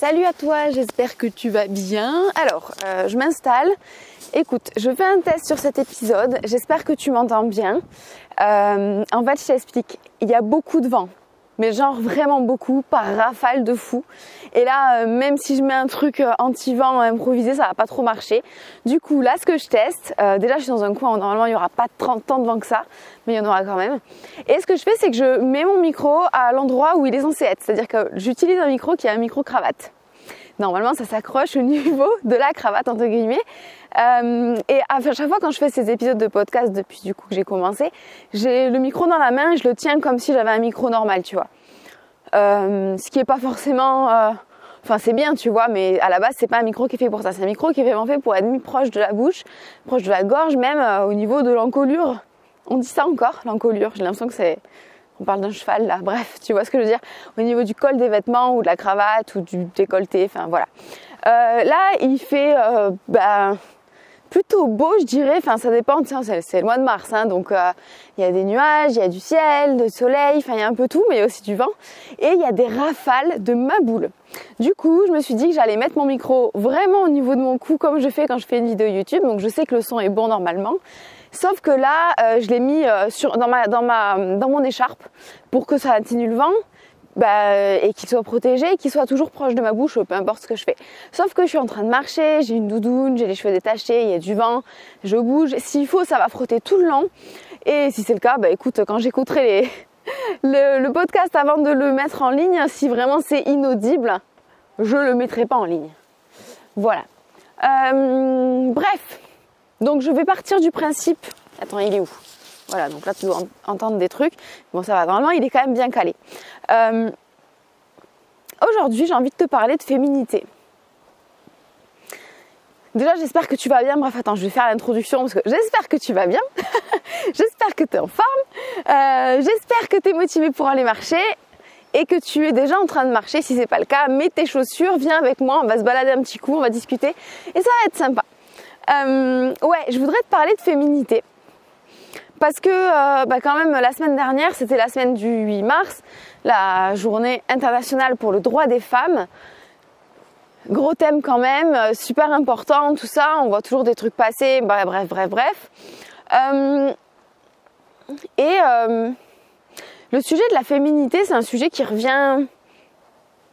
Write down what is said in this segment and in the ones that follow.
Salut à toi, j'espère que tu vas bien. Alors, euh, je m'installe. Écoute, je fais un test sur cet épisode. J'espère que tu m'entends bien. Euh, en fait, je t'explique. Il y a beaucoup de vent mais genre vraiment beaucoup, par rafale de fou. Et là, euh, même si je mets un truc euh, anti-vent improvisé, ça va pas trop marcher. Du coup, là, ce que je teste, euh, déjà, je suis dans un coin où normalement il y aura pas 30 ans de vent que ça, mais il y en aura quand même. Et ce que je fais, c'est que je mets mon micro à l'endroit où il est censé être. C'est-à-dire que j'utilise un micro qui est un micro cravate. Normalement, ça s'accroche au niveau de la cravate, entre guillemets. Euh, et à chaque fois quand je fais ces épisodes de podcast depuis du coup que j'ai commencé, j'ai le micro dans la main et je le tiens comme si j'avais un micro normal, tu vois. Euh, ce qui est pas forcément, euh, enfin c'est bien, tu vois, mais à la base c'est pas un micro qui est fait pour ça. C'est un micro qui est vraiment fait pour être mis proche de la bouche, proche de la gorge, même au niveau de l'encolure. On dit ça encore, l'encolure. J'ai l'impression que c'est on parle d'un cheval là, bref, tu vois ce que je veux dire, au niveau du col des vêtements ou de la cravate ou du décolleté, enfin voilà. Euh, là, il fait, euh, ben, plutôt beau, je dirais. Enfin, ça dépend. C'est le mois de mars, hein, donc euh, il y a des nuages, il y a du ciel, du soleil. Enfin, il y a un peu tout, mais il y a aussi du vent. Et il y a des rafales de ma boule. Du coup, je me suis dit que j'allais mettre mon micro vraiment au niveau de mon cou, comme je fais quand je fais une vidéo YouTube. Donc, je sais que le son est bon normalement. Sauf que là, euh, je l'ai mis euh, dans, ma, dans, ma, dans mon écharpe pour que ça atténue le vent bah, et qu'il soit protégé, qu'il soit toujours proche de ma bouche, peu importe ce que je fais. Sauf que je suis en train de marcher, j'ai une doudoune, j'ai les cheveux détachés, il y a du vent, je bouge. S'il faut, ça va frotter tout le long. Et si c'est le cas, bah écoute, quand j'écouterai les, le, le, podcast avant de le mettre en ligne, si vraiment c'est inaudible, je le mettrai pas en ligne. Voilà. Euh, bref, donc je vais partir du principe. Attends, il est où? Voilà, donc là tu dois entendre des trucs. Bon, ça va, normalement il est quand même bien calé. Euh, Aujourd'hui, j'ai envie de te parler de féminité. Déjà, j'espère que tu vas bien. Bref, attends, je vais faire l'introduction parce que j'espère que tu vas bien. j'espère que tu es en forme. Euh, j'espère que tu es motivé pour aller marcher et que tu es déjà en train de marcher. Si c'est pas le cas, mets tes chaussures, viens avec moi, on va se balader un petit coup, on va discuter et ça va être sympa. Euh, ouais, je voudrais te parler de féminité parce que euh, bah quand même la semaine dernière, c'était la semaine du 8 mars, la journée internationale pour le droit des femmes. Gros thème quand même, euh, super important, tout ça, on voit toujours des trucs passer, bref, bref, bref, bref. Euh, et le sujet de la féminité, c'est un sujet qui revient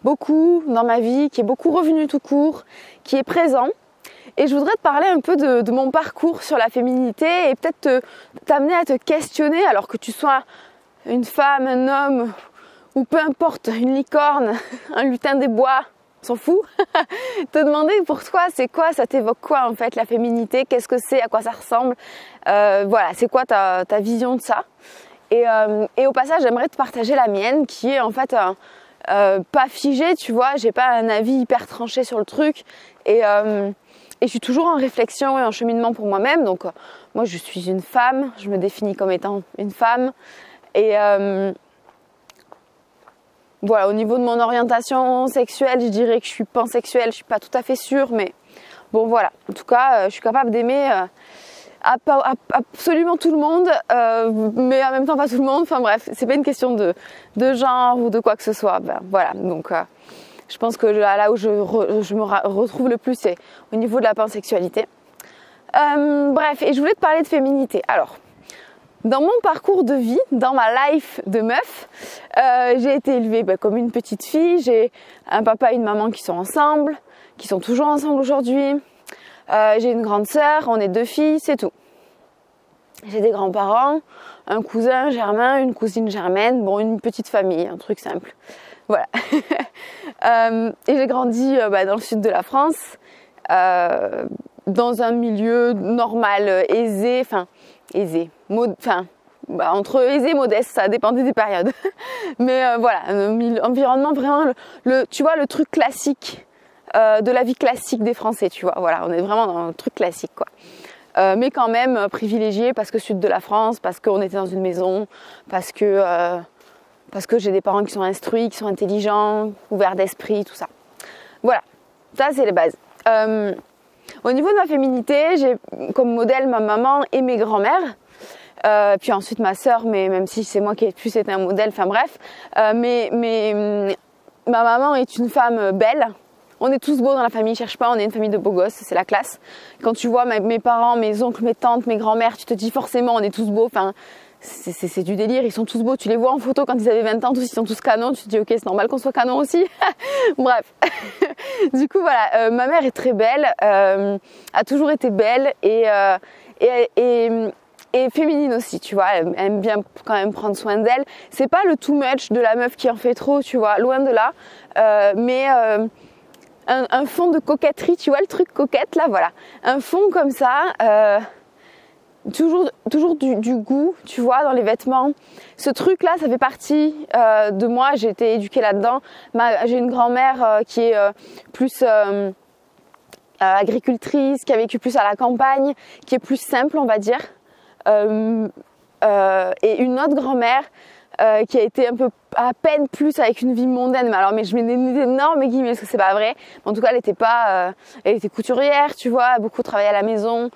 beaucoup dans ma vie, qui est beaucoup revenu tout court, qui est présent. Et je voudrais te parler un peu de, mon parcours sur la féminité et peut-être t'amener à te questionner alors que tu sois une femme, un homme ou peu importe, une licorne, un lutin des bois, s'en fout. te demander pour toi, c'est quoi, ça t'évoque quoi en fait la féminité, qu'est-ce que c'est, à quoi ça ressemble, euh, voilà, c'est quoi ta, vision de ça. Et, euh, et, au passage, j'aimerais te partager la mienne qui est en fait euh, pas figée, tu vois, j'ai pas un avis hyper tranché sur le truc et et je suis toujours en réflexion et en cheminement pour moi-même. Donc, euh, moi, je suis une femme. Je me définis comme étant une femme. Et euh, voilà, au niveau de mon orientation sexuelle, je dirais que je suis pansexuelle. Je suis pas tout à fait sûre, mais bon, voilà. En tout cas, euh, je suis capable d'aimer absolument tout le monde, mais en même temps pas tout le monde. Enfin bref, c'est pas une question de, de genre ou de quoi que ce soit. Ben, voilà, donc je pense que là où je, me retrouve le plus, c'est au niveau de la pansexualité. Euh, bref, et je voulais te parler de féminité. Alors, dans mon parcours de vie, dans ma life de meuf, euh, j'ai été élevée bah, comme une petite fille. J'ai un papa et une maman qui sont ensemble, qui sont toujours ensemble aujourd'hui. Euh, j'ai une grande sœur, on est deux filles, c'est tout. J'ai des grands-parents, un cousin germain, une cousine germaine, bon, une petite famille, un truc simple. Voilà. euh, et j'ai grandi euh, bah, dans le sud de la France, euh, dans un milieu normal, aisé, enfin aisé, enfin bah, entre aisé et modeste, ça dépendait des périodes. Mais voilà, un environnement vraiment, le, tu vois, le truc classique de la vie classique des Français, tu vois. Voilà, on est vraiment dans le truc classique, quoi. Mais quand même privilégié parce que sud de la France, parce qu'on était dans une maison, parce que parce que j'ai des parents qui sont instruits, qui sont intelligents, ouverts d'esprit, tout ça. Voilà, ça c'est les bases. Euh, au niveau de ma féminité, j'ai comme modèle ma maman et mes grands-mères. Euh, puis ensuite ma sœur, mais même si c'est moi qui ai plus été un modèle, enfin bref. Euh, mais, mais ma maman est une femme belle, on est tous beaux dans la famille, cherche pas, on est une famille de beaux gosses, c'est la classe. Quand tu vois mes, parents, mes oncles, mes tantes, mes grands-mères, tu te dis forcément on est tous beaux. Enfin, c'est du délire, ils sont tous beaux, tu les vois en photo quand ils avaient 20 ans, tous ils sont tous canons, tu te dis ok c'est normal qu'on soit canon aussi. Bref, du coup voilà, euh, ma mère est très belle, euh, a toujours été belle et, euh, et, et, et, féminine aussi, tu vois, elle aime bien quand même prendre soin d'elle. C'est pas le too much de la meuf qui en fait trop, tu vois, loin de là, mais un, fond de coquetterie, tu vois le truc coquette là, voilà, un fond comme ça toujours, toujours du, goût, tu vois, dans les vêtements. Ce truc-là, ça fait partie euh, de moi. J'ai été éduquée là-dedans. J'ai une grand-mère euh, qui est euh, plus agricultrice, qui a vécu plus à la campagne, qui est plus simple, on va dire. et une autre grand-mère euh, qui a été un peu à peine plus avec une vie mondaine. Mais alors, mais je mets des, énormes guillemets parce que c'est pas vrai. en tout cas, elle était pas, euh, elle était couturière, tu vois, beaucoup travaillé à la maison.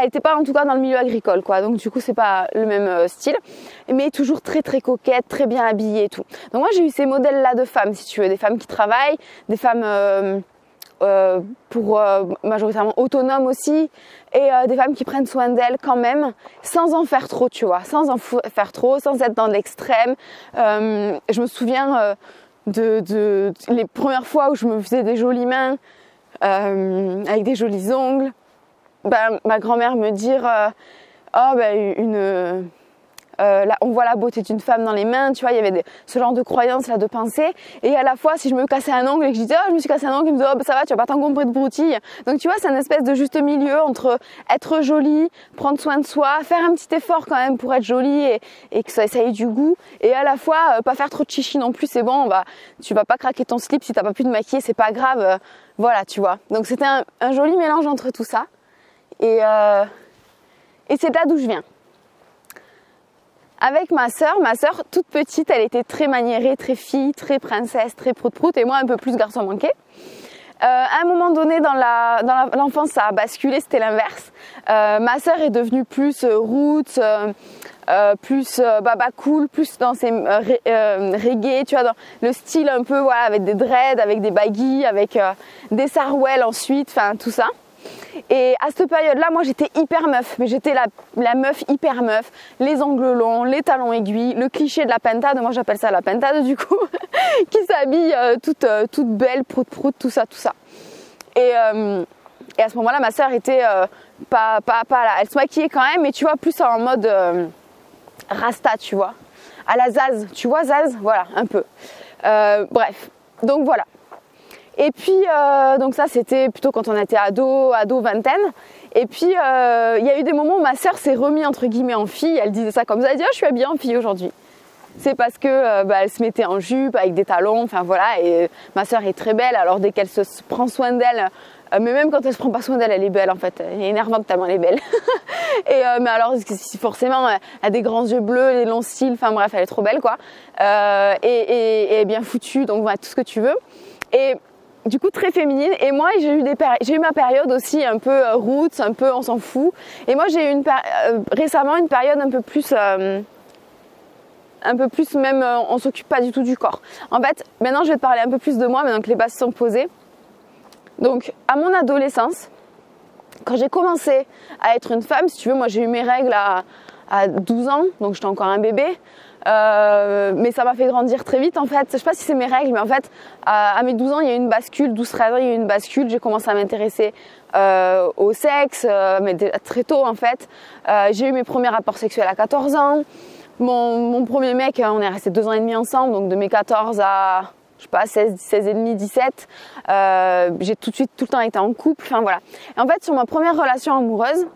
Elle était pas en tout cas dans le milieu agricole, quoi. Donc du coup, c'est pas le même euh, style, mais toujours très très coquette, très bien habillée et tout. Donc moi, j'ai eu ces modèles-là de femmes, si tu veux, des femmes qui travaillent, des femmes euh, pour euh, majoritairement autonomes aussi, et euh, des femmes qui prennent soin d'elles quand même, sans en faire trop, tu vois, sans en faire trop, sans être dans l'extrême. je me souviens de, les premières fois où je me faisais des jolies mains avec des jolis ongles. Ben, ma grand-mère me dire, oh ben une euh, on voit la beauté d'une femme dans les mains, tu vois, il y avait ce genre de croyance là, de pensée. Et à la fois, si je me cassais un ongle et que je disais, oh, je me suis cassé un ongle, il me disait, oh, bah, ça va, tu vas pas t'encombrer de broutilles. Donc, tu vois, c'est une espèce de juste milieu entre être jolie, prendre soin de soi, faire un petit effort quand même pour être jolie et, que ça, ait du goût. Et à la fois, euh, pas faire trop de chichi non plus, c'est bon, bah, tu vas pas craquer ton slip si t'as pas pu te maquiller, c'est pas grave. Euh, voilà, tu vois. Donc, c'était un, joli mélange entre tout ça. Et, et c'est là d'où je viens avec ma sœur. Ma sœur, toute petite, elle était très maniérée, très fille, très princesse, très prout-prout, et moi un peu plus garçon manqué. Euh, à un moment donné dans la dans l'enfance, ça a basculé, c'était l'inverse. Euh, ma sœur est devenue plus euh, roots, euh, plus baba cool, plus dans ses reggae, tu vois, dans le style un peu voilà avec des dreads, avec des baggy, avec des sarouels ensuite, enfin tout ça. Et à cette période-là, moi j'étais hyper meuf, mais j'étais la, meuf hyper meuf, les ongles longs, les talons aiguilles, le cliché de la pentade, moi j'appelle ça la pentade du coup, qui s'habille euh, toute, euh, toute belle, prout prout, tout ça, tout ça. Et, euh, à ce moment-là, ma sœur était pas, pas, pas là, elle se maquillait quand même, mais tu vois, plus en mode rasta, tu vois, à la Zaz, tu vois Zaz, voilà, un peu. bref, donc voilà. Et puis, euh, donc ça, c'était plutôt quand on était ado, ado vingtaine. Et puis, euh, il y a eu des moments où ma sœur s'est remis entre guillemets en fille. Elle disait ça comme ça. Elle dit, oh, je suis habillée en fille aujourd'hui. C'est parce que euh, bah, elle se mettait en jupe avec des talons. Enfin voilà. Et ma sœur est très belle. Alors dès qu'elle se prend soin d'elle, mais même quand elle se prend pas soin d'elle, elle est belle en fait. Elle est énervante tellement elle est belle. et mais alors forcément, elle a des grands yeux bleus, les longs cils. Enfin bref, elle est trop belle quoi. Et, et, et, bien foutue. Donc voilà, tout ce que tu veux. Et du coup très féminine. Et moi j'ai eu des j'ai eu ma période aussi un peu euh, roots un peu on s'en fout. Et moi j'ai eu une euh, récemment une période un peu plus euh, un peu plus même on s'occupe pas du tout du corps. En fait maintenant je vais te parler un peu plus de moi maintenant que les bases sont posées. Donc à mon adolescence quand j'ai commencé à être une femme si tu veux moi j'ai eu mes règles à, à 12 ans donc j'étais encore un bébé euh, mais ça m'a fait grandir très vite en fait. Je sais pas si c'est mes règles, mais en fait, à, mes 12 ans, il y a eu une bascule, 12-13 ans, il y a eu une bascule. J'ai commencé à m'intéresser euh, au sexe, euh, mais très tôt en fait. Euh, j'ai eu mes premiers rapports sexuels à 14 ans. Mon, mon premier mec, on est resté deux ans et demi ensemble, donc de mes 14 à je sais pas 16 16 et demi 17 euh, j'ai tout de suite tout le temps été en couple enfin voilà et en fait sur ma première relation amoureuse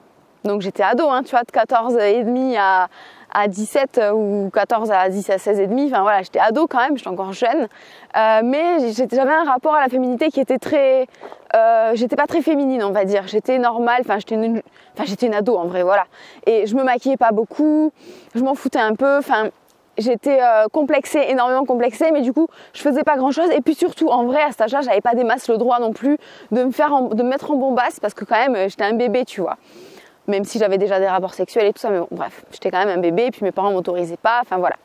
donc j'étais ado hein, tu vois de 14 et demi à à 17 euh, ou 14 à 10 à 16 et demi. Enfin voilà, j'étais ado quand même, j'étais encore jeune. Euh, mais j'avais un rapport à la féminité qui était très, euh, j'étais pas très féminine on va dire. J'étais normale, enfin j'étais une, enfin j'étais une ado en vrai, voilà. Et je me maquillais pas beaucoup, je m'en foutais un peu, enfin j'étais euh, complexée, énormément complexée, mais du coup, je faisais pas grand chose. Et puis surtout, en vrai, à cet âge-là, j'avais pas des masses le droit non plus de me faire, de me mettre en bombasse parce que quand même, j'étais un bébé, tu vois même si j'avais déjà des rapports sexuels et tout ça, mais bon, bref, j'étais quand même un bébé, et puis mes parents m'autorisaient pas, enfin voilà.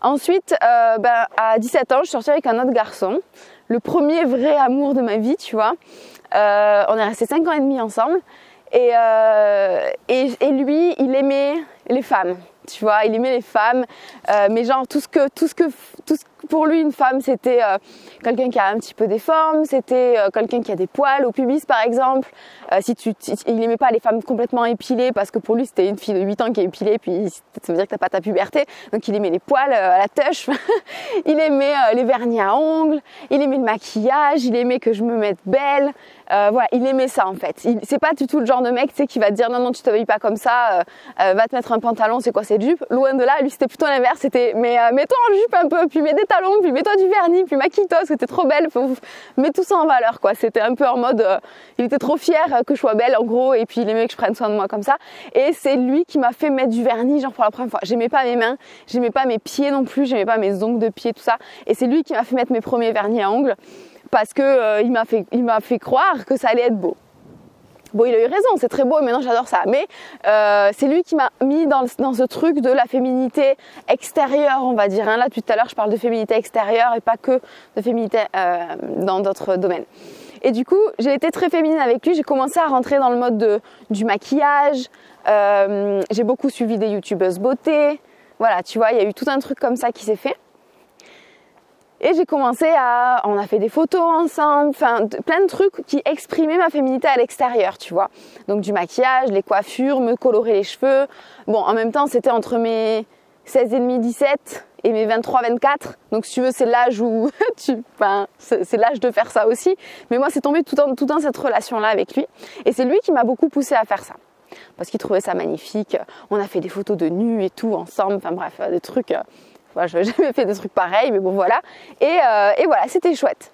Ensuite, euh, ben, à 17 ans, je suis sortie avec un autre garçon. le premier vrai amour de ma vie, tu vois. Euh, on est resté 5 ans et demi ensemble. Et, euh, et, et, lui, il aimait les femmes, tu vois, il aimait les femmes, mais genre tout ce que, tout ce que, tout pour lui, une femme, c'était euh, quelqu'un qui a un petit peu des formes, c'était euh, quelqu'un qui a des poils au pubis, par exemple. Euh, si tu, il n'aimait pas les femmes complètement épilées parce que pour lui, c'était une fille de 8 ans qui est épilée, puis ça veut dire que t'as pas ta puberté. Donc il aimait les poils à la tâche. il aimait les vernis à ongles, il aimait le maquillage, il aimait que je me mette belle. voilà, il aimait ça en fait. C'est pas du tout le genre de mec, tu qui va te dire non non, tu t'habilles pas comme ça, va te mettre un pantalon, c'est quoi cette jupe? Loin de là, lui c'était plutôt l'inverse. C'était mais mets-toi en jupe un peu, puis mets des puis mets-toi du vernis, puis maquille-toi, c'était trop belle, mets tout ça en valeur, quoi. C'était un peu en mode, euh, il était trop fier que je sois belle, en gros, et puis il aimait que je prenne soin de moi comme ça. Et c'est lui qui m'a fait mettre du vernis, genre pour la première fois. J'aimais pas mes mains, j'aimais pas mes pieds non plus, j'aimais pas mes ongles de pied, tout ça. Et c'est lui qui m'a fait mettre mes premiers vernis à ongles parce que euh, il m'a fait croire que ça allait être beau. Il a eu raison, c'est très beau maintenant j'adore ça. Mais euh, c'est lui qui m'a mis dans, ce truc de la féminité extérieure, on va dire. Hein. Là, tout à l'heure, je parle de féminité extérieure et pas que de féminité euh, dans d'autres domaines. Et du coup, j'ai été très féminine avec lui. J'ai commencé à rentrer dans le mode de, du maquillage. Euh, j'ai beaucoup suivi des youtubeuses beauté. Voilà, tu vois, il y a eu tout un truc comme ça qui s'est fait. Et j'ai commencé à, on a fait des photos ensemble, enfin plein de trucs qui exprimaient ma féminité à l'extérieur, tu vois. Donc du maquillage, les coiffures, me colorer les cheveux. Bon, en même temps, c'était entre mes 16 et demi, 17 et mes 23, 24. Donc si tu veux, c'est l'âge où tu, enfin, c'est l'âge de faire ça aussi. Mais moi, c'est tombé tout dans, tout cette relation-là avec lui. Et c'est lui qui m'a beaucoup poussé à faire ça. Parce qu'il trouvait ça magnifique. On a fait des photos de nus et tout ensemble. Enfin bref, des trucs je n'avais jamais fait des trucs pareils, mais bon voilà. Et, euh, voilà, c'était chouette.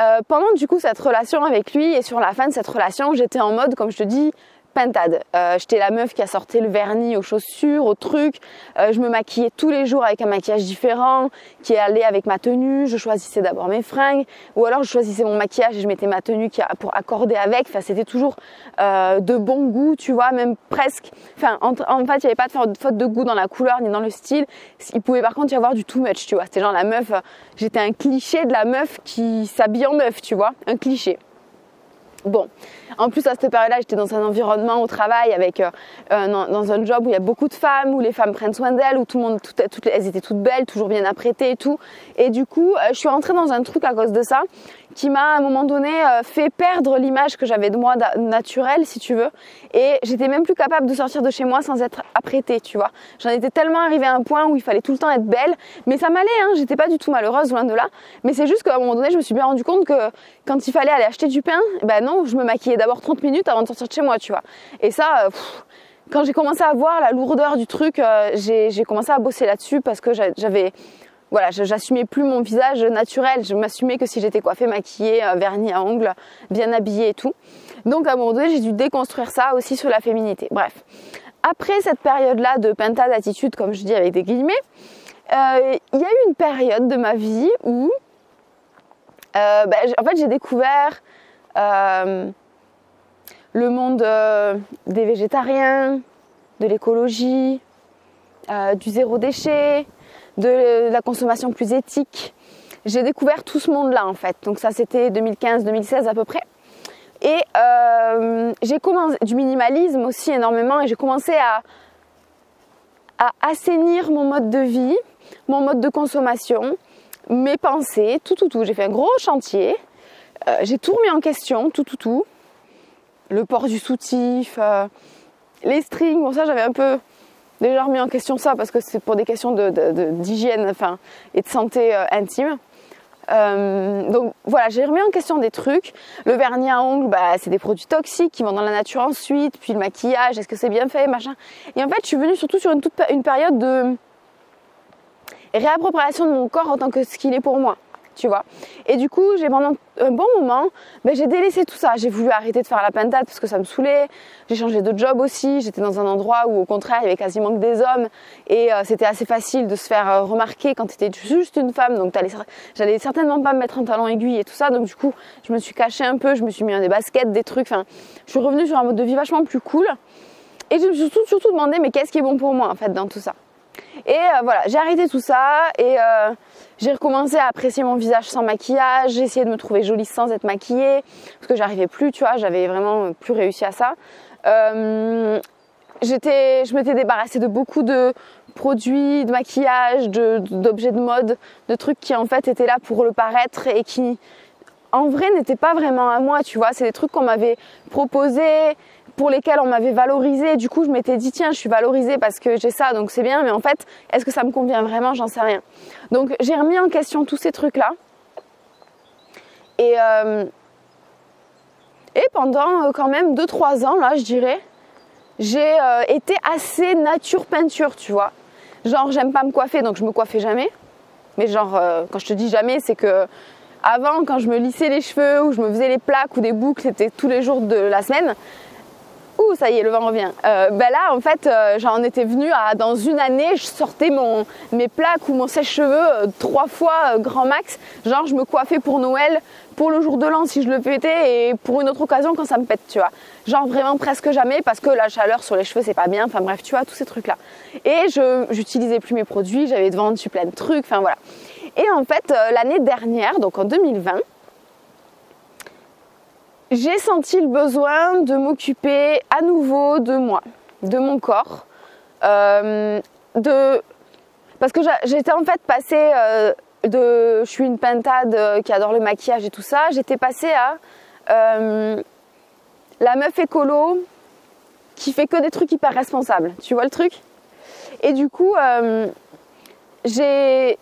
Euh, pendant du coup cette relation avec lui et sur la fin de cette relation, j'étais en mode, comme je te dis, pentade. Euh, J'étais la meuf qui a sorti le vernis aux chaussures, aux trucs. Euh, je me maquillais tous les jours avec un maquillage différent, qui allait avec ma tenue. Je choisissais d'abord mes fringues, ou alors je choisissais mon maquillage et je mettais ma tenue qui a, pour accorder avec. Enfin, c'était toujours euh, de bon goût, tu vois, même presque. Enfin, en, en fait, il n'y avait pas de faute de goût dans la couleur ni dans le style. Il pouvait par contre y avoir du too much, tu vois. C'était genre la meuf. J'étais un cliché de la meuf qui s'habille en meuf, tu vois, un cliché. Bon, en plus, à cette période-là, j'étais dans un environnement au travail avec euh, euh dans un job où il y a beaucoup de femmes, où les femmes prennent soin d'elles, où tout le monde, toutes, elles étaient toutes belles, toujours bien apprêtées et tout. Et du coup, euh, je suis rentrée dans un truc à cause de ça qui m'a à un moment donné fait perdre l'image que j'avais de moi naturelle, si tu veux. Et j'étais même plus capable de sortir de chez moi sans être apprêtée, tu vois. J'en étais tellement arrivée à un point où il fallait tout le temps être belle, mais ça m'allait, hein. J'étais pas du tout malheureuse, loin de là. Mais c'est juste qu'à un moment donné, je me suis bien rendu compte que quand il fallait aller acheter du pain, ben non, je me maquillais d'abord 30 minutes avant de sortir de chez moi, tu vois. Et ça, euh, quand j'ai commencé à voir la lourdeur du truc, euh, j'ai commencé à bosser là-dessus parce que j'avais voilà, j'assumais plus mon visage naturel, je m'assumais que si j'étais coiffée, maquillée, euh, vernis à ongles, bien habillée et tout. Donc à un moment donné, j'ai dû déconstruire ça aussi sur la féminité. Bref, après cette période-là de pinta d'attitude, comme je dis avec des guillemets, il y a eu une période de ma vie où, ben, en fait, j'ai découvert le monde euh, des végétariens, de l'écologie, euh, du zéro déchet, de la consommation plus éthique. J'ai découvert tout ce monde-là en fait. Donc ça c'était 2015-2016 à peu près. Et euh, j'ai commencé du minimalisme aussi énormément et j'ai commencé à, à assainir mon mode de vie, mon mode de consommation, mes pensées, tout tout tout. J'ai fait un gros chantier. j'ai tout remis en question, tout tout tout le port du soutif, euh, les strings. Bon, ça, j'avais un peu déjà remis en question ça parce que c'est pour des questions d'hygiène enfin, et de santé euh, intime. Euh, donc voilà, j'ai remis en question des trucs. Le vernis à ongles, bah, c'est des produits toxiques qui vont dans la nature ensuite. Puis le maquillage, est-ce que c'est bien fait, machin. Et en fait, je suis venue surtout sur une période de réappropriation de mon corps en tant que ce qu'il est pour moi Et du coup, j'ai pendant un bon moment, ben, j'ai délaissé tout ça. J'ai voulu arrêter de faire la pentade parce que ça me saoulait. J'ai changé de job aussi. J'étais dans un endroit où, au contraire, il y avait quasiment que des hommes et euh, c'était assez facile de se faire euh, remarquer quand tu étais juste une femme. Donc, j'allais certainement pas me mettre un talon aiguille et tout ça. Donc, du coup, je me suis cachée un peu. Je me suis mis dans des baskets, des trucs. Enfin, je suis revenue sur un mode de vie vachement plus cool. Et je me suis surtout, surtout demandé, mais qu'est-ce qui est bon pour moi en fait dans tout ça? Et voilà, j'ai arrêté tout ça et j'ai recommencé à apprécier mon visage sans maquillage. J'ai essayé de me trouver jolie sans être maquillée parce que j'arrivais plus, tu vois, j'avais vraiment plus réussi à ça. j'étais, je m'étais débarrassée de beaucoup de produits, de maquillage, d'objets de, mode, de trucs qui en fait étaient là pour le paraître et qui en vrai n'étaient pas vraiment à moi, tu vois. C'est des trucs qu'on m'avait proposés, pour lesquels on m'avait valorisé. Du coup, je m'étais dit, tiens, je suis valorisée parce que j'ai ça, donc c'est bien. Mais en fait, est-ce que ça me convient vraiment? J'en sais rien. Donc, j'ai remis en question tous ces trucs-là. Et, euh, et pendant euh, quand même 2-3 ans, là, je dirais, j'ai euh, été assez nature peinture, tu vois. Genre, j'aime pas me coiffer, donc je me coiffais jamais. Mais genre, quand je te dis jamais, c'est que avant, quand je me lissais les cheveux ou je me faisais les plaques ou des boucles, c'était tous les jours de la semaine. Ça y est, le vent revient. Euh, ben là, en fait, euh, j'en étais venue à, dans une année, je sortais mes plaques ou mon sèche-cheveux trois fois grand max. Genre, je me coiffais pour Noël, pour le jour de l'an si je le pétais et pour une autre occasion quand ça me pète, tu vois. Genre vraiment presque jamais parce que la chaleur sur les cheveux c'est pas bien, enfin bref, tu vois, tous ces trucs là. Et je j'utilisais plus mes produits, j'avais vendu plein de trucs, enfin voilà. Et en fait, euh, l'année dernière, donc en 2020, j'ai senti le besoin de m'occuper à nouveau de moi, de mon corps, euh, de parce que j'étais en fait passée euh, de je suis une pentade euh, qui adore le maquillage et tout ça, j'étais passée à la meuf écolo qui fait que des trucs hyper responsables. Tu vois le truc? Et du coup, j'ai,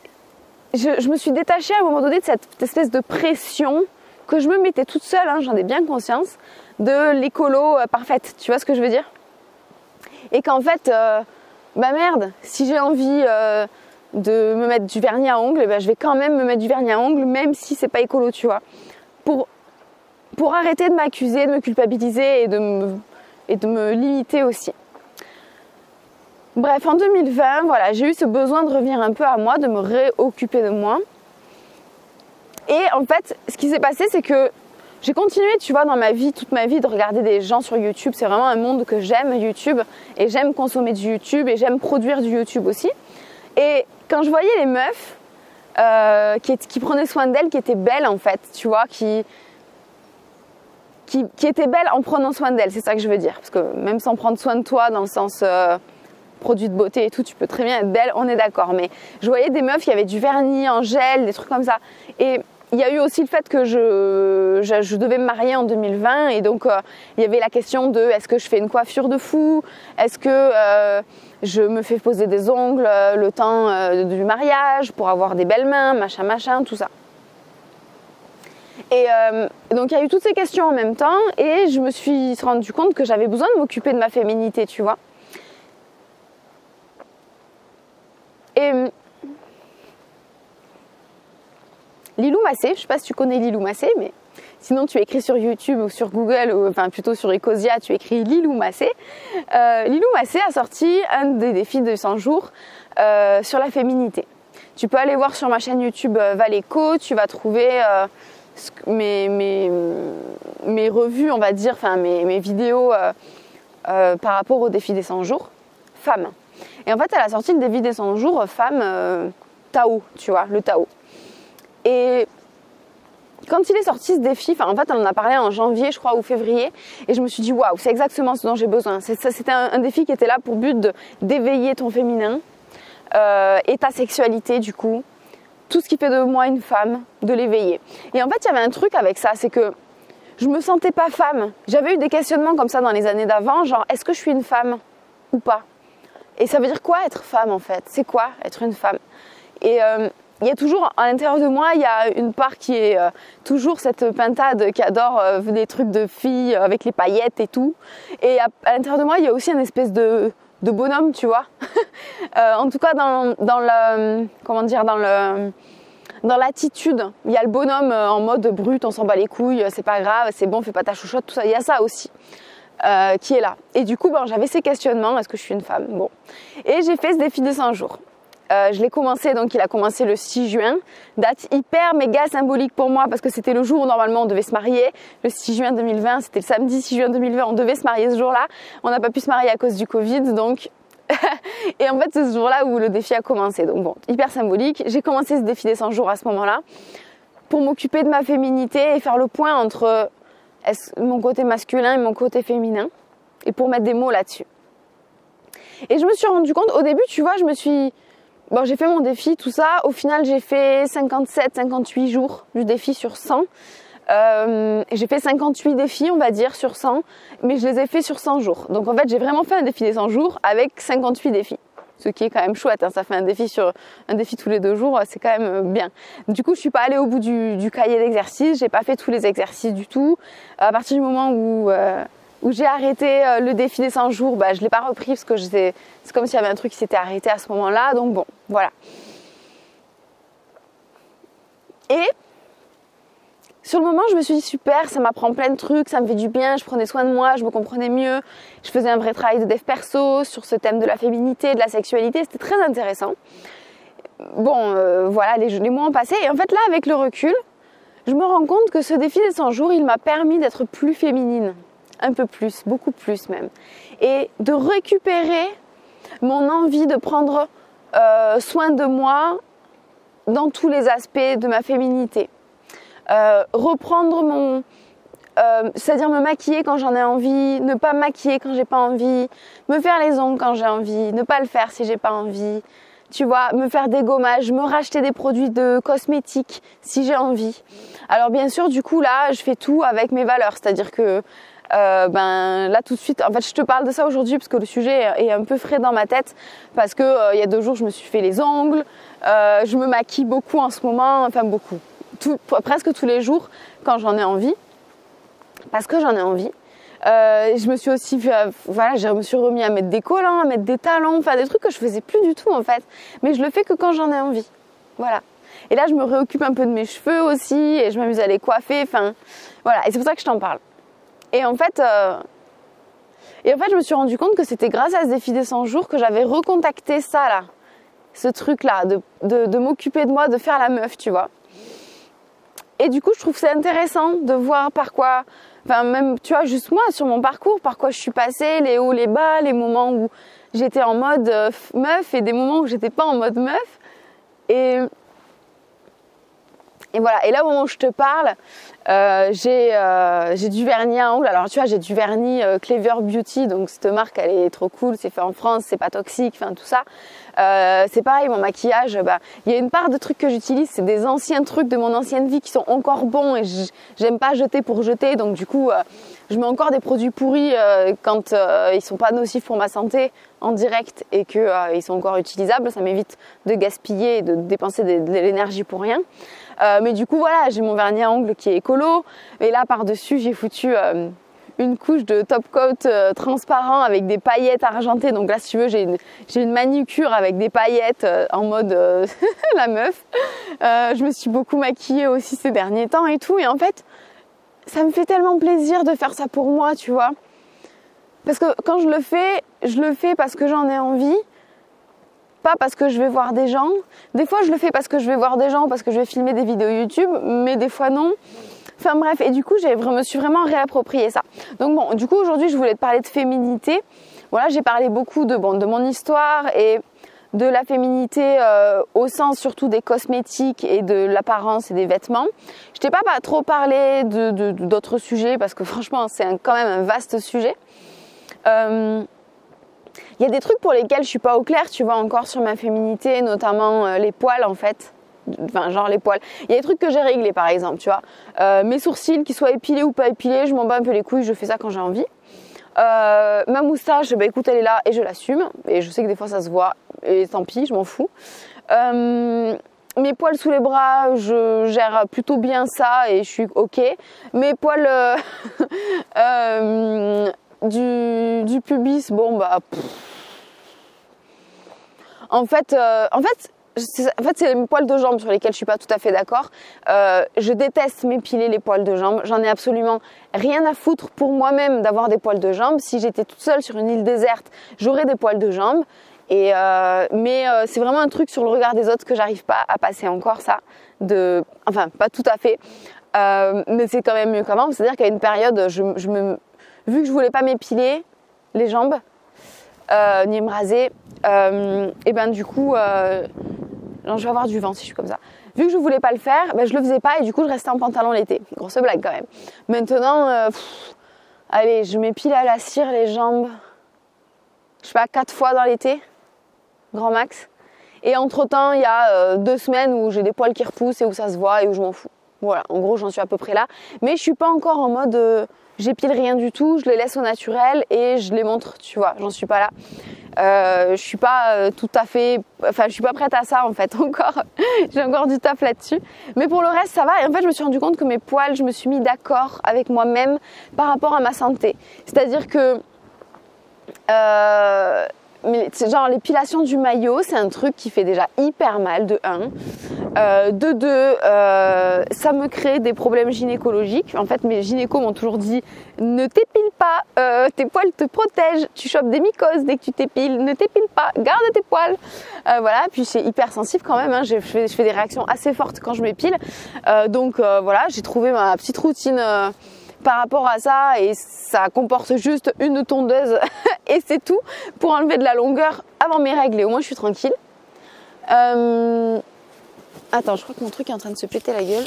je, me suis détachée à un moment donné de cette espèce de pression que je me mettais toute seule, hein, j'en ai bien conscience, de l'écolo parfaite. Tu vois ce que je veux dire? Et qu'en fait, bah merde, si j'ai envie de me mettre du vernis à ongles, ben, je vais quand même me mettre du vernis à ongles, même si c'est pas écolo, tu vois. Pour, pour arrêter de m'accuser, de me culpabiliser et de me, et de me limiter aussi. Bref, en 2020, voilà, j'ai eu ce besoin de revenir un peu à moi, de me réoccuper de moi. Et en fait, ce qui s'est passé, c'est que j'ai continué, tu vois, dans ma vie, toute ma vie, de regarder des gens sur YouTube. C'est vraiment un monde que j'aime, YouTube. Et j'aime consommer du YouTube et j'aime produire du YouTube aussi. Et quand je voyais les meufs euh, qui, prenaient soin d'elles, qui étaient belles en fait, tu vois, qui, qui, qui étaient belles en prenant soin d'elles, c'est ça que je veux dire. Parce que même sans prendre soin de toi dans le sens euh, produit de beauté et tout, tu peux très bien être belle, on est d'accord. Mais je voyais des meufs qui avaient du vernis en gel, des trucs comme ça. Et il y a eu aussi le fait que je, devais me marier en 2020 et donc euh, il y avait la question de est-ce que je fais une coiffure de fou? Est-ce que euh, je me fais poser des ongles euh, le temps du mariage pour avoir des belles mains, machin, machin, tout ça. Et donc il y a eu toutes ces questions en même temps et je me suis rendu compte que j'avais besoin de m'occuper de ma féminité, tu vois. Et Lilou Massé, je sais pas si tu connais Lilou Massé, mais sinon tu écris sur YouTube ou sur Google, ou enfin plutôt sur Ecosia, tu écris Lilou Massé. Euh, Lilou Massé a sorti un des défis de 100 jours euh, sur la féminité. Tu peux aller voir sur ma chaîne YouTube euh, Valéco, tu vas trouver mes, mes, revues, on va dire, enfin mes, mes vidéos par rapport au défi des 100 jours femmes. Et en fait, elle a sorti le défi des 100 jours femmes Tao, tu vois, le Tao. Et quand il est sorti ce défi, en fait on en a parlé en janvier je crois ou février et je me suis dit waouh c'est exactement ce dont j'ai besoin. C'était un, défi qui était là pour but d'éveiller ton féminin euh, et ta sexualité du coup, tout ce qui fait de moi une femme, de l'éveiller. Et en fait il y avait un truc avec ça, c'est que je me sentais pas femme. J'avais eu des questionnements comme ça dans les années d'avant, genre est-ce que je suis une femme ou pas? Et ça veut dire quoi être femme en fait? C'est quoi être une femme? Et euh, il y a toujours à l'intérieur de moi, il y a une part qui est euh, toujours cette pintade qui adore euh, des trucs de filles avec les paillettes et tout. Et à, l'intérieur de moi, il y a aussi une espèce de, bonhomme, tu vois. euh, en tout cas, dans, dans le comment dire, dans le dans l'attitude, il y a le bonhomme euh, en mode brut, on s'en bat les couilles, c'est pas grave, c'est bon, fais pas ta chouchotte, tout ça. Il y a ça aussi. qui est là. Et du coup, j'avais ces questionnements, est-ce que je suis une femme? Bon. Et j'ai fait ce défi de 100 jours. Euh, je l'ai commencé, donc il a commencé le 6 juin. Date hyper méga symbolique pour moi parce que c'était le jour où normalement on devait se marier. Le 6 juin 2020, c'était le samedi 6 juin 2020, on devait se marier ce jour-là. On n'a pas pu se marier à cause du Covid, donc et en fait, c'est ce jour-là où le défi a commencé. Donc bon, hyper symbolique. J'ai commencé ce défi des 100 jours à ce moment-là pour m'occuper de ma féminité et faire le point entre mon côté masculin et mon côté féminin et pour mettre des mots là-dessus. Et je me suis rendu compte, au début, tu vois, je me suis... Bon, j'ai fait mon défi, tout ça. Au final, j'ai fait 57, 58 jours du défi sur 100. Euh, j'ai fait 58 défis, on va dire, sur 100, mais je les ai fait sur 100 jours. Donc en fait, j'ai vraiment fait un défi des 100 jours avec 58 défis. Ce qui est quand même chouette, hein. ça fait un défi sur un défi tous les deux jours, c'est quand même euh, bien. Du coup, je suis pas allée au bout du, cahier d'exercices, j'ai pas fait tous les exercices du tout. À partir du moment où euh, où j'ai arrêté le défi des 100 jours, bah, je l'ai pas repris parce que c'est comme s'il y avait un truc qui s'était arrêté à ce moment-là. Donc bon, voilà. Et sur le moment, je me suis dit super, ça m'apprend plein de trucs, ça me fait du bien, je prenais soin de moi, je me comprenais mieux, je faisais un vrai travail de dev perso sur ce thème de la féminité, de la sexualité, c'était très intéressant. Bon, euh, voilà, les, les mois ont passé et en fait là, avec le recul, je me rends compte que ce défi des 100 jours, il m'a permis d'être plus féminine, un peu plus, beaucoup plus même, et de récupérer mon envie de prendre euh, soin de moi dans tous les aspects de ma féminité. Euh, reprendre mon, euh, c'est-à-dire me maquiller quand j'en ai envie, ne pas maquiller quand j'ai pas envie, me faire les ongles quand j'ai envie, ne pas le faire si j'ai pas envie, tu vois, me faire des gommages, me racheter des produits de cosmétiques si j'ai envie. Alors bien sûr, du coup là, je fais tout avec mes valeurs, c'est-à-dire que euh, ben là tout de suite, en fait, je te parle de ça aujourd'hui parce que le sujet est un peu frais dans ma tête parce que il y a deux jours, je me suis fait les ongles, je me maquille beaucoup en ce moment, enfin beaucoup presque tous les jours quand j'en ai envie, parce que j'en ai envie. Euh, je me suis aussi, voilà, je me suis remis à mettre des collants, à mettre des talons, enfin des trucs que je faisais plus du tout en fait. Mais je le fais que quand j'en ai envie. Voilà. Et là, je me réoccupe un peu de mes cheveux aussi et je m'amuse à les coiffer. Enfin, voilà. Et c'est pour ça que je t'en parle. Et en fait, euh, et en fait, je me suis rendu compte que c'était grâce à ce défi des 100 jours que j'avais recontacté ça là, ce truc là, de, de, de m'occuper de moi, de faire la meuf, tu vois. Et du coup, je trouve c'est intéressant de voir par quoi, enfin même, tu vois, juste moi, sur mon parcours, par quoi je suis passée, les hauts, les bas, les moments où j'étais en mode euh, meuf et des moments où j'étais pas en mode meuf. Et, et voilà. Et là, au moment où je te parle, euh, j'ai euh, j'ai du vernis à ongles. Alors tu vois, j'ai du vernis Clever Beauty, donc cette marque elle est trop cool, c'est fait en France, c'est pas toxique, enfin tout ça. Euh, c'est pareil, mon maquillage, bah, il y a une part de trucs que j'utilise, c'est des anciens trucs de mon ancienne vie qui sont encore bons et j'aime pas jeter pour jeter, donc du coup, euh, je mets encore des produits pourris euh, quand ils sont pas nocifs pour ma santé en direct et que ils sont encore utilisables. Ça m'évite de gaspiller et de dépenser de, l'énergie pour rien. Mais du coup, voilà, j'ai mon vernis à ongles qui est écolo, et là par dessus, j'ai foutu une couche de top coat euh, transparent avec des paillettes argentées. Donc là, si tu veux, j'ai une, une manucure avec des paillettes euh, en mode euh, la meuf. je me suis beaucoup maquillée aussi ces derniers temps et tout. Et en fait, ça me fait tellement plaisir de faire ça pour moi, tu vois. Parce que quand je le fais, je le fais parce que j'en ai envie. Pas parce que je vais voir des gens. Des fois, je le fais parce que je vais voir des gens, parce que je vais filmer des vidéos YouTube, mais des fois non. Enfin bref, et du coup, j'ai me suis vraiment réapproprié ça. Donc bon, du coup, aujourd'hui, je voulais te parler de féminité. Voilà, j'ai parlé beaucoup de, bon, de mon histoire et de la féminité euh, au sens surtout des cosmétiques et de l'apparence et des vêtements. Je t'ai pas, trop parlé d'autres sujets parce que franchement, c'est quand même un vaste sujet. Euh, il y a des trucs pour lesquels je suis pas au clair, tu vois, encore sur ma féminité, notamment euh, les poils en fait enfin genre les poils. Il y a des trucs que j'ai réglés par exemple, tu vois. Euh, mes sourcils, qu'ils soient épilés ou pas épilés, je m'en bats un peu les couilles, je fais ça quand j'ai envie. Euh, ma moustache, bah écoute, elle est là et je l'assume. Et je sais que des fois ça se voit, et tant pis, je m'en fous. Mes poils sous les bras, je gère plutôt bien ça et je suis ok. Mes poils du, pubis, bon bah. En fait, en fait, en fait, c'est les poils de jambes sur lesquels je suis pas tout à fait d'accord. Euh, je déteste m'épiler les poils de jambes. J'en ai absolument rien à foutre pour moi-même d'avoir des poils de jambes. Si j'étais toute seule sur une île déserte, j'aurais des poils de jambes. Et euh, mais euh, c'est vraiment un truc sur le regard des autres que j'arrive pas à passer encore ça. De, enfin, pas tout à fait, mais c'est quand même mieux qu'avant. C'est-à-dire qu'à une période, je me, vu que je voulais pas m'épiler les jambes, euh, ni me raser. Euh, et ben du coup, euh, je vais avoir du vent si je suis comme ça. Vu que je voulais pas le faire, ben, je le faisais pas et du coup je restais en pantalon l'été. Grosse blague quand même. Maintenant, allez, je m'épile à la cire les jambes. Je sais pas, quatre fois dans l'été, grand max. Et entre temps, il y a deux semaines où j'ai des poils qui repoussent et où ça se voit et où je m'en fous. Voilà, en gros, j'en suis à peu près là. Mais je suis pas encore en mode j'épile rien du tout, je les laisse au naturel et je les montre, tu vois, j'en suis pas là. Euh, je suis pas euh, tout à fait, enfin, je suis pas prête à ça en fait encore. j'ai encore du taf là-dessus. Mais pour le reste, ça va. Et en fait, je me suis rendu compte que mes poils, je me suis mis d'accord avec moi-même par rapport à ma santé. C'est-à-dire que euh, mais genre l'épilation du maillot, c'est un truc qui fait déjà hyper mal de 1. Euh, de 2, euh, ça me crée des problèmes gynécologiques. En fait, mes gynécos m'ont toujours dit ne t'épile pas, euh, tes poils te protègent, tu chopes des mycoses dès que tu t'épiles, ne t'épile pas, garde tes poils. Euh, voilà, puis c'est hyper sensible quand même, hein. je, fais, je fais des réactions assez fortes quand je m'épile. Euh, donc euh, voilà, j'ai trouvé ma petite routine par rapport à ça et ça comporte juste une tondeuse et c'est tout pour enlever de la longueur avant mes règles et au moins je suis tranquille. Euh, Attends, je crois que mon truc est en train de se péter la gueule.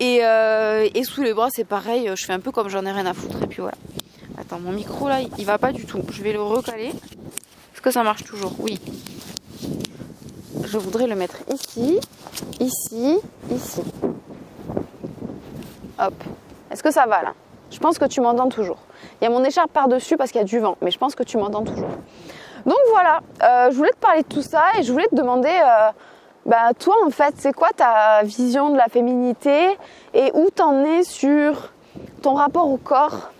Et, euh, et sous les bras, c'est pareil, je fais un peu comme j'en ai rien à foutre et puis voilà. Attends, mon micro là, il va pas du tout. Je vais le recaler. Est-ce que ça marche toujours? Oui. Je voudrais le mettre ici, ici, ici. Est-ce que ça va là? Je pense que tu m'entends toujours. Il y a mon écharpe par-dessus parce qu'il y a du vent, mais je pense que tu m'entends toujours. Donc voilà, euh, je voulais te parler de tout ça et je voulais te demander, euh, bah toi en fait, c'est quoi ta vision de la féminité et où t'en es sur ton rapport au corps?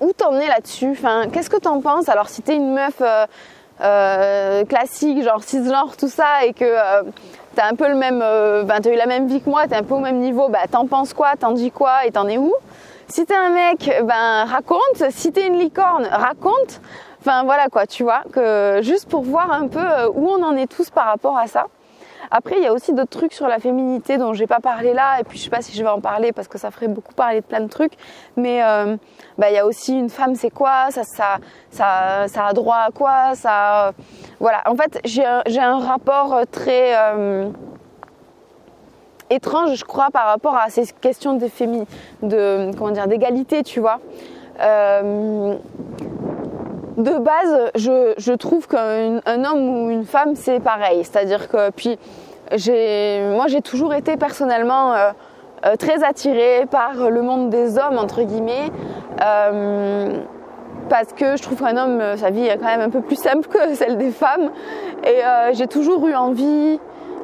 Où t'en es là-dessus? Enfin, qu'est-ce que t'en penses? Alors si t'es une meuf euh, classique, genre cisgenre, tout ça, et que t'as un peu le même, euh, ben, t'as eu la même vie que moi, t'es un peu au même niveau, bah t'en penses quoi? T'en dis quoi? Et t'en es où? Si t'es un mec, ben raconte. Si t'es une licorne, raconte. Enfin voilà quoi, tu vois, que juste pour voir un peu euh, où on en est tous par rapport à ça. Après, il y a aussi d'autres trucs sur la féminité dont j'ai pas parlé là, et puis je sais pas si je vais en parler parce que ça ferait beaucoup parler de plein de trucs. Mais euh, bah, il y a aussi une femme, c'est quoi? Ça, ça, ça, ça a droit à quoi? Ça, voilà. En fait, j'ai un, un rapport très euh, étrange, je crois, par rapport à ces questions de fémi, de comment dire, d'égalité, tu vois. Euh, de base, je, trouve qu'un un homme ou une femme, c'est pareil. C'est-à-dire que, puis, moi, j'ai toujours été personnellement euh, euh, très attirée par le monde des hommes, entre guillemets. Euh, parce que je trouve qu'un homme, sa vie est quand même un peu plus simple que celle des femmes. Et j'ai toujours eu envie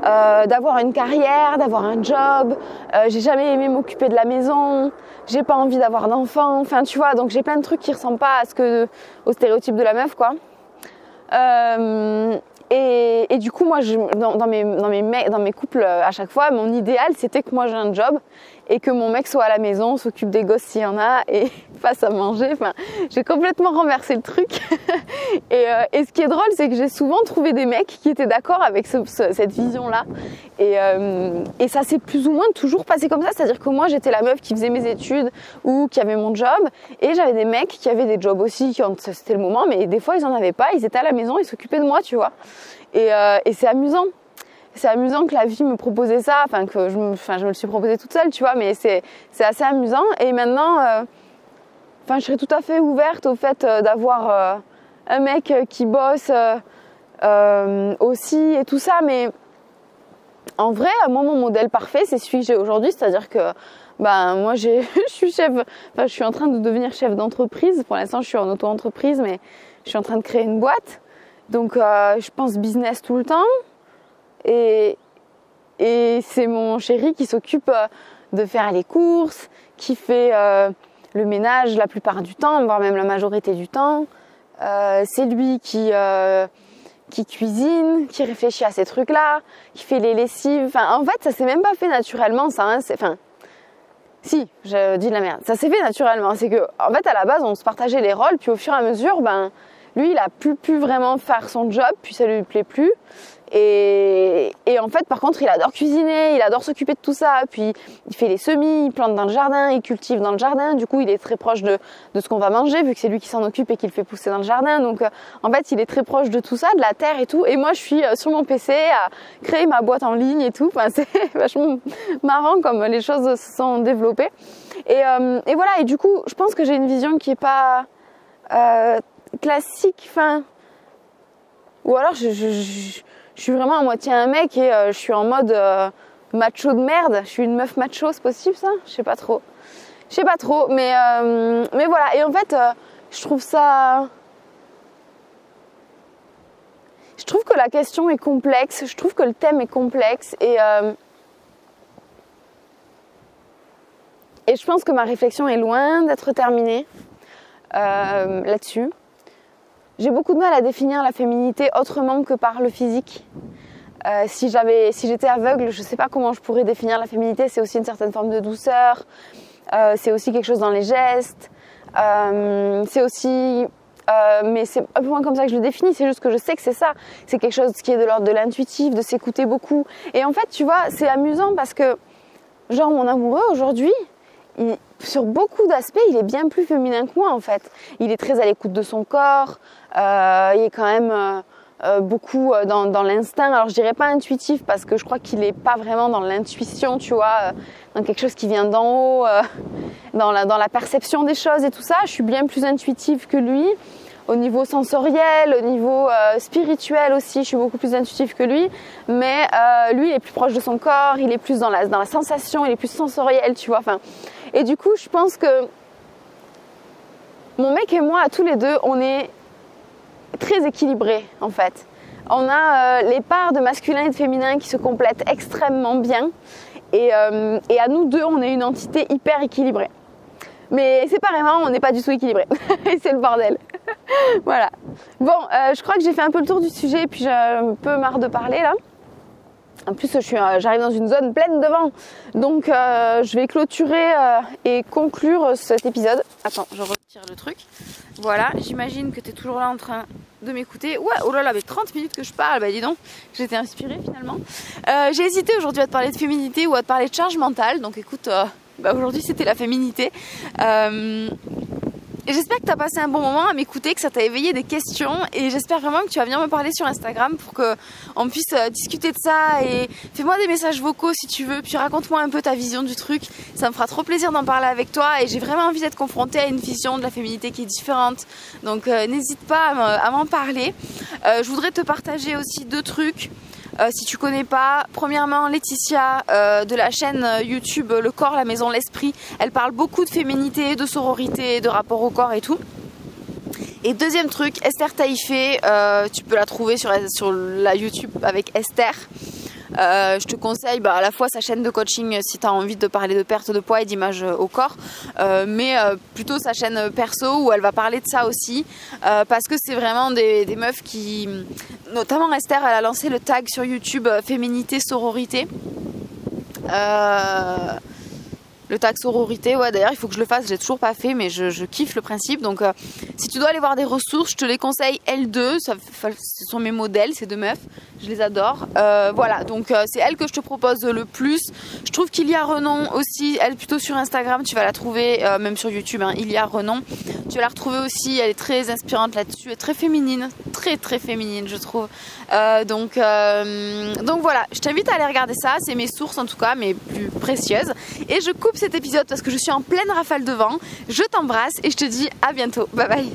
euh, d'avoir une carrière, d'avoir un job. Euh, j'ai jamais aimé m'occuper de la maison. J'ai pas envie d'avoir d'enfants. Enfin, tu vois, donc j'ai plein de trucs qui ressemblent pas à ce que, au stéréotype de la meuf, quoi. Euh, et, du coup, moi, dans mes couples, à chaque fois, mon idéal, c'était que moi j'ai un job et que mon mec soit à la maison, s'occupe des gosses s'il y en a et fasse à manger. Enfin, j'ai complètement renversé le truc. et, euh, et, ce qui est drôle, c'est que j'ai souvent trouvé des mecs qui étaient d'accord avec ce, ce, cette vision-là. Et, euh, et, ça s'est plus ou moins toujours passé comme ça. C'est-à-dire que moi, j'étais la meuf qui faisait mes études ou qui avait mon job. Et j'avais des mecs qui avaient des jobs aussi c'était le moment. Mais des fois, ils en avaient pas. Ils étaient à la maison, ils s'occupaient de moi, tu vois. Et, euh, et c'est amusant c'est amusant que la vie me proposait ça, enfin que je me, le suis proposé toute seule, tu vois, mais c'est, assez amusant. Et maintenant, euh, enfin, je serais tout à fait ouverte au fait euh, d'avoir euh, un mec qui bosse aussi et tout ça, mais en vrai, moi, mon modèle parfait, c'est celui que j'ai aujourd'hui, c'est-à-dire que ben moi je suis chef enfin je suis en train de devenir chef d'entreprise. Pour l'instant je suis en auto-entreprise mais je suis en train de créer une boîte. Donc je pense business tout le temps et, c'est mon chéri qui s'occupe euh, de faire les courses, qui fait euh, le ménage la plupart du temps, voire même la majorité du temps. Euh, c'est lui qui, qui cuisine, qui réfléchit à ces trucs-là, qui fait les lessives. En fait, ça s'est même pas fait naturellement, ça. Hein, enfin, si, je dis de la merde. Ça s'est fait naturellement. C'est que, en fait, à la base, on se partageait les rôles, puis au fur et à mesure, ben, lui, il a pu plus vraiment faire son job, puis ça lui plaît plus. Et, en fait, par contre, il adore cuisiner, il adore s'occuper de tout ça. Puis il fait les semis, il plante dans le jardin, il cultive dans le jardin. Du coup, il est très proche de, de ce qu'on va manger, vu que c'est lui qui s'en occupe et qui le fait pousser dans le jardin. Donc, euh, en fait, il est très proche de tout ça, de la terre et tout. Et moi, je suis euh, sur mon PC à créer ma boîte en ligne et tout. Enfin, c'est vachement marrant comme les choses se sont développées. Et, euh, et voilà. Et du coup, je pense que j'ai une vision qui est pas classique. Enfin, ou alors je, je je suis vraiment à moitié un mec et euh, je suis en mode euh, macho de merde. Je suis une meuf macho, c'est possible ça? Je sais pas trop. Je sais pas trop, mais, euh, mais voilà. Et en fait, je trouve ça. Je trouve que la question est complexe, je trouve que le thème est complexe et. Et je pense que ma réflexion est loin d'être terminée là-dessus. J'ai beaucoup de mal à définir la féminité autrement que par le physique. Euh, si j'avais, si j'étais aveugle, je ne sais pas comment je pourrais définir la féminité. C'est aussi une certaine forme de douceur. Euh, c'est aussi quelque chose dans les gestes. Euh, c'est aussi, mais c'est un peu moins comme ça que je le définis. C'est juste que je sais que c'est ça. C'est quelque chose qui est de l'ordre de l'intuitif, de s'écouter beaucoup. Et en fait, tu vois, c'est amusant parce que, genre, mon amoureux aujourd'hui, sur beaucoup d'aspects, il est bien plus féminin que moi en fait. Il est très à l'écoute de son corps, euh, il est quand même euh, euh, beaucoup dans, l'instinct. Alors je dirais pas intuitif parce que je crois qu'il est pas vraiment dans l'intuition, tu vois, dans quelque chose qui vient d'en haut, dans, la, dans la perception des choses et tout ça. Je suis bien plus intuitive que lui. Au niveau sensoriel, au niveau spirituel aussi, je suis beaucoup plus intuitive que lui. Mais lui, il est plus proche de son corps, il est plus dans la, dans la sensation, il est plus sensoriel, tu vois. Enfin, et du coup, je pense que mon mec et moi, tous les deux, on est très équilibrés en fait. On a euh, les parts de masculin et de féminin qui se complètent extrêmement bien. Et, euh, et à nous deux, on est une entité hyper équilibrée. Mais séparément, on n'est pas du tout équilibré. et c'est le bordel. voilà. Bon, euh, je crois que j'ai fait un peu le tour du sujet et puis j'ai un peu marre de parler là. En plus, euh, j'arrive dans une zone pleine de vent. Donc, euh, je vais clôturer euh, et conclure cet épisode. Attends, je retire le truc. Voilà, j'imagine que tu es toujours là en train de m'écouter. Ouais, oh là là, mais 30 minutes que je parle, bah dis donc, j'étais inspirée finalement. J'ai hésité aujourd'hui à te parler de féminité ou à te parler de charge mentale. Donc, écoute, bah, aujourd'hui c'était la féminité. J'espère que tu as passé un bon moment à m'écouter, que ça t'a éveillé des questions et j'espère vraiment que tu vas venir me parler sur Instagram pour que on puisse euh, discuter de ça et fais-moi des messages vocaux si tu veux, puis raconte-moi un peu ta vision du truc. Ça me fera trop plaisir d'en parler avec toi et j'ai vraiment envie d'être confrontée à une vision de la féminité qui est différente. Donc euh, n'hésite pas à m'en parler. Euh, je voudrais te partager aussi deux trucs. Euh, si tu connais pas, premièrement Laetitia euh, de la chaîne euh, YouTube Le corps, la maison, l'esprit, elle parle beaucoup de féminité, de sororité, de rapport au corps et tout. Et deuxième truc, Esther Taïfé, tu peux la trouver sur, sur la YouTube avec Esther. Je te conseille bah, à la fois sa chaîne de coaching si tu as envie de parler de perte de poids et d'image au corps, mais plutôt sa chaîne perso où elle va parler de ça aussi, parce que c'est vraiment des, meufs qui, notamment Esther, elle a lancé le tag sur YouTube féminité sororité. Euh, le tag sororité, ouais, d'ailleurs, il faut que je le fasse, j'ai toujours pas fait, mais je, kiffe le principe. Donc, euh, si tu dois aller voir des ressources, je te les conseille L2. Ça, ce sont mes modèles, ces deux meufs. Je les adore. Euh, voilà, donc euh, c'est elle que je te propose le plus. Je trouve qu'il y a Renon aussi, elle plutôt sur Instagram, tu vas la trouver, même sur YouTube, il y a Renon. Tu vas la retrouver aussi, elle est très inspirante là-dessus, elle est très féminine, très très féminine, je trouve. donc, donc voilà, je t'invite à aller regarder ça, c'est mes sources en tout cas, mes plus précieuses. Et je coupe cet épisode parce que je suis en pleine rafale de vent. Je t'embrasse et je te dis à bientôt. Bye bye.